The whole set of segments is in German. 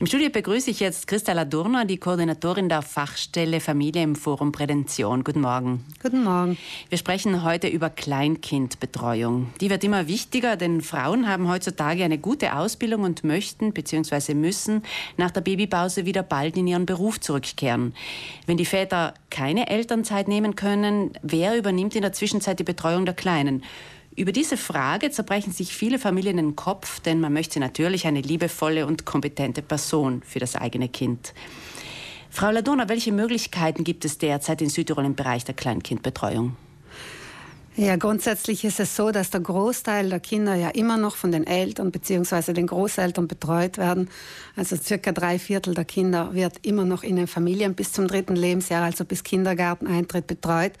Im Studio begrüße ich jetzt Christa Ladurner, die Koordinatorin der Fachstelle Familie im Forum Prävention. Guten Morgen. Guten Morgen. Wir sprechen heute über Kleinkindbetreuung. Die wird immer wichtiger, denn Frauen haben heutzutage eine gute Ausbildung und möchten bzw. müssen nach der Babypause wieder bald in ihren Beruf zurückkehren. Wenn die Väter keine Elternzeit nehmen können, wer übernimmt in der Zwischenzeit die Betreuung der Kleinen? Über diese Frage zerbrechen sich viele Familien den Kopf, denn man möchte natürlich eine liebevolle und kompetente Person für das eigene Kind. Frau Ladona, welche Möglichkeiten gibt es derzeit in Südtirol im Bereich der Kleinkindbetreuung? Ja, grundsätzlich ist es so, dass der Großteil der Kinder ja immer noch von den Eltern bzw. den Großeltern betreut werden. Also circa drei Viertel der Kinder wird immer noch in den Familien bis zum dritten Lebensjahr, also bis Kindergarteneintritt betreut.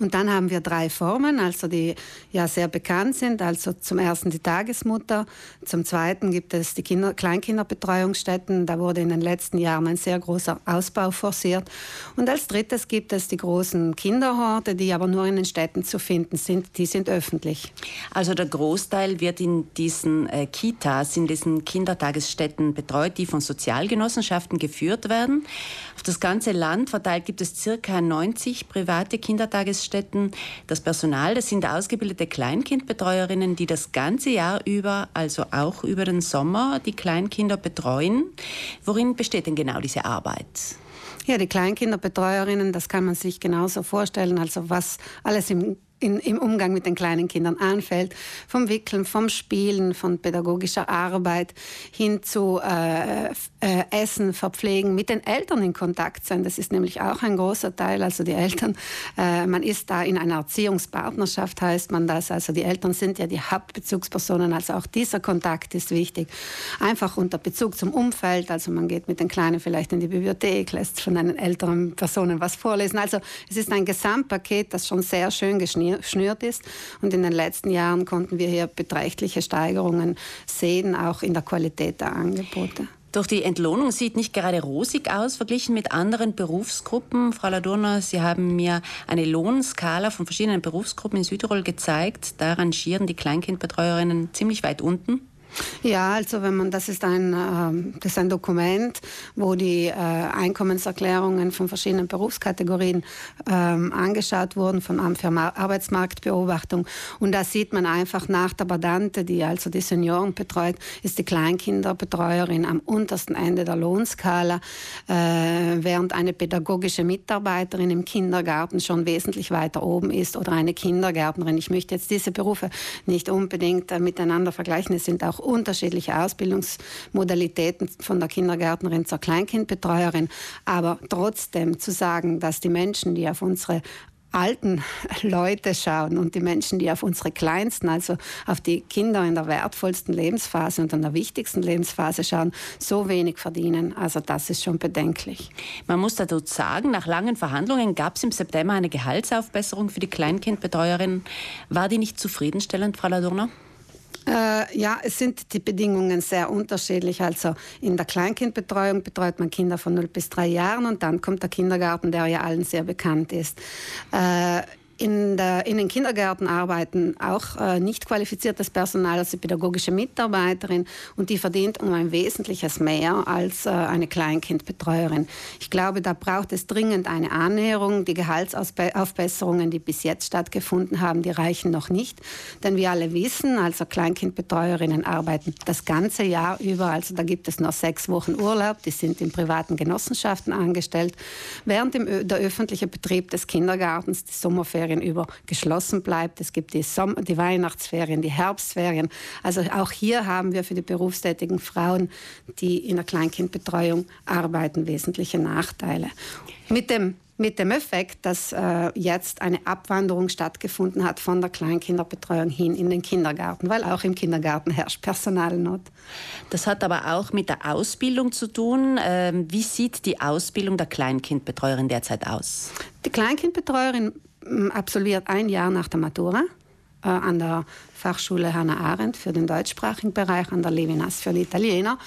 Und dann haben wir drei Formen, also die ja sehr bekannt sind. Also zum ersten die Tagesmutter, zum zweiten gibt es die Kinder Kleinkinderbetreuungsstätten. Da wurde in den letzten Jahren ein sehr großer Ausbau forciert. Und als drittes gibt es die großen Kinderhorte, die aber nur in den Städten zu finden sind, die sind öffentlich. Also der Großteil wird in diesen äh, Kitas, in diesen Kindertagesstätten betreut, die von Sozialgenossenschaften geführt werden. Auf das ganze Land verteilt gibt es circa 90 private Kindertagesstätten. Das Personal, das sind ausgebildete Kleinkindbetreuerinnen, die das ganze Jahr über, also auch über den Sommer, die Kleinkinder betreuen. Worin besteht denn genau diese Arbeit? Ja, die Kleinkinderbetreuerinnen, das kann man sich genauso vorstellen. Also was alles im in, im Umgang mit den kleinen Kindern anfällt, vom Wickeln, vom Spielen, von pädagogischer Arbeit hin zu äh, äh, Essen, Verpflegen, mit den Eltern in Kontakt sein. Das ist nämlich auch ein großer Teil. Also die Eltern, äh, man ist da in einer Erziehungspartnerschaft, heißt man das. Also die Eltern sind ja die Hauptbezugspersonen. Also auch dieser Kontakt ist wichtig. Einfach unter Bezug zum Umfeld. Also man geht mit den Kleinen vielleicht in die Bibliothek, lässt von den älteren Personen was vorlesen. Also es ist ein Gesamtpaket, das schon sehr schön geschnitten geschnürt ist. Und in den letzten Jahren konnten wir hier beträchtliche Steigerungen sehen, auch in der Qualität der Angebote. Doch die Entlohnung sieht nicht gerade rosig aus, verglichen mit anderen Berufsgruppen. Frau Ladurner, Sie haben mir eine Lohnskala von verschiedenen Berufsgruppen in Südtirol gezeigt. Da rangieren die Kleinkindbetreuerinnen ziemlich weit unten. Ja, also wenn man, das ist ein, äh, das ist ein Dokument, wo die äh, Einkommenserklärungen von verschiedenen Berufskategorien ähm, angeschaut wurden von Amt für Arbeitsmarktbeobachtung. Und da sieht man einfach nach der Badante, die also die Senioren betreut, ist die Kleinkinderbetreuerin am untersten Ende der Lohnskala, äh, während eine pädagogische Mitarbeiterin im Kindergarten schon wesentlich weiter oben ist oder eine Kindergärtnerin. Ich möchte jetzt diese Berufe nicht unbedingt äh, miteinander vergleichen. Es sind auch unterschiedliche Ausbildungsmodalitäten von der Kindergärtnerin zur Kleinkindbetreuerin. Aber trotzdem zu sagen, dass die Menschen, die auf unsere alten Leute schauen und die Menschen, die auf unsere Kleinsten, also auf die Kinder in der wertvollsten Lebensphase und in der wichtigsten Lebensphase schauen, so wenig verdienen. Also das ist schon bedenklich. Man muss dazu sagen, nach langen Verhandlungen gab es im September eine Gehaltsaufbesserung für die Kleinkindbetreuerin. War die nicht zufriedenstellend, Frau Ladurner? Äh, ja, es sind die Bedingungen sehr unterschiedlich. Also in der Kleinkindbetreuung betreut man Kinder von 0 bis 3 Jahren und dann kommt der Kindergarten, der ja allen sehr bekannt ist. Äh, in, der, in, den Kindergärten arbeiten auch äh, nicht qualifiziertes Personal, also pädagogische Mitarbeiterin, und die verdient um ein wesentliches mehr als äh, eine Kleinkindbetreuerin. Ich glaube, da braucht es dringend eine Annäherung. Die Gehaltsaufbesserungen, die bis jetzt stattgefunden haben, die reichen noch nicht. Denn wir alle wissen, also Kleinkindbetreuerinnen arbeiten das ganze Jahr über. Also da gibt es noch sechs Wochen Urlaub. Die sind in privaten Genossenschaften angestellt. Während dem, der öffentliche Betrieb des Kindergartens, die Sommerferien, Sommerferien über geschlossen bleibt. Es gibt die, Sommer-, die Weihnachtsferien, die Herbstferien. Also auch hier haben wir für die berufstätigen Frauen, die in der Kleinkindbetreuung arbeiten, wesentliche Nachteile. Mit dem mit dem Effekt, dass äh, jetzt eine Abwanderung stattgefunden hat von der Kleinkinderbetreuung hin in den Kindergarten, weil auch im Kindergarten herrscht Personalnot. Das hat aber auch mit der Ausbildung zu tun. Ähm, wie sieht die Ausbildung der Kleinkindbetreuerin derzeit aus? Die Kleinkindbetreuerin absolviert ein Jahr nach der Matura äh, an der Fachschule Hannah Arendt für den deutschsprachigen Bereich, an der Levinas für die Italiener.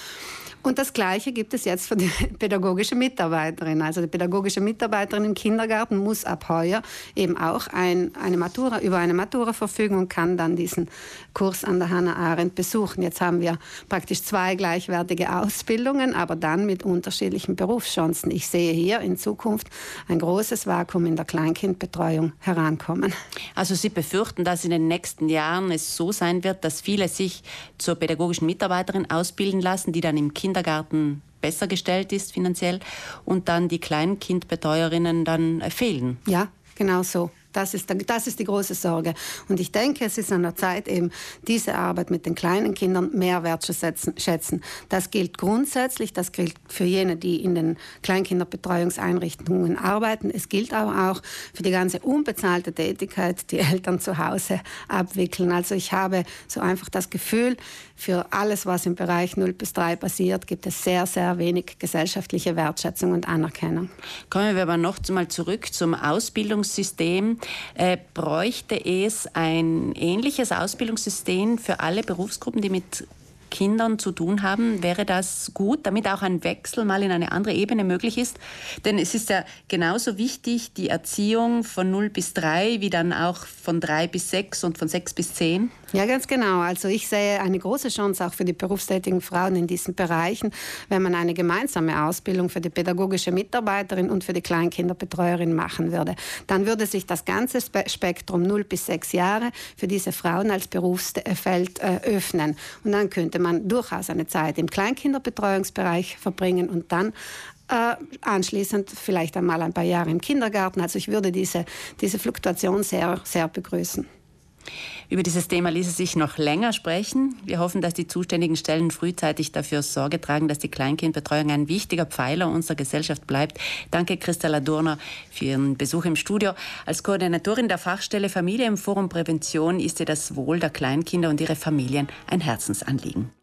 Und das Gleiche gibt es jetzt für die pädagogische Mitarbeiterin. Also die pädagogische Mitarbeiterin im Kindergarten muss ab heuer eben auch ein, eine Matura, über eine Matura verfügen und kann dann diesen Kurs an der Hannah Arendt besuchen. Jetzt haben wir praktisch zwei gleichwertige Ausbildungen, aber dann mit unterschiedlichen Berufschancen. Ich sehe hier in Zukunft ein großes Vakuum in der Kleinkindbetreuung herankommen. Also Sie befürchten, dass in den nächsten Jahren es so sein wird, dass viele sich zur pädagogischen Mitarbeiterin ausbilden lassen, die dann im Kindergarten besser gestellt ist finanziell und dann die Kleinkindbetreuerinnen dann fehlen. Ja, genau so. Das ist, das ist die große Sorge. Und ich denke, es ist an der Zeit, eben diese Arbeit mit den kleinen Kindern mehr wertzuschätzen. Das gilt grundsätzlich, das gilt für jene, die in den Kleinkinderbetreuungseinrichtungen arbeiten. Es gilt aber auch für die ganze unbezahlte Tätigkeit, die Eltern zu Hause abwickeln. Also ich habe so einfach das Gefühl, für alles, was im Bereich 0 bis 3 passiert, gibt es sehr, sehr wenig gesellschaftliche Wertschätzung und Anerkennung. Kommen wir aber noch mal zurück zum Ausbildungssystem. Äh, bräuchte es ein ähnliches Ausbildungssystem für alle Berufsgruppen, die mit Kindern zu tun haben, wäre das gut, damit auch ein Wechsel mal in eine andere Ebene möglich ist. Denn es ist ja genauso wichtig, die Erziehung von 0 bis 3, wie dann auch von 3 bis 6 und von 6 bis 10. Ja, ganz genau. Also ich sehe eine große Chance auch für die berufstätigen Frauen in diesen Bereichen, wenn man eine gemeinsame Ausbildung für die pädagogische Mitarbeiterin und für die Kleinkinderbetreuerin machen würde. Dann würde sich das ganze Spektrum 0 bis 6 Jahre für diese Frauen als Berufsfeld äh, öffnen. Und dann könnte man durchaus eine Zeit im Kleinkinderbetreuungsbereich verbringen und dann äh, anschließend vielleicht einmal ein paar Jahre im Kindergarten. Also ich würde diese, diese Fluktuation sehr, sehr begrüßen. Über dieses Thema ließe sich noch länger sprechen. Wir hoffen, dass die zuständigen Stellen frühzeitig dafür Sorge tragen, dass die Kleinkindbetreuung ein wichtiger Pfeiler unserer Gesellschaft bleibt. Danke, Christella Durner, für Ihren Besuch im Studio. Als Koordinatorin der Fachstelle Familie im Forum Prävention ist ihr das Wohl der Kleinkinder und ihre Familien ein Herzensanliegen.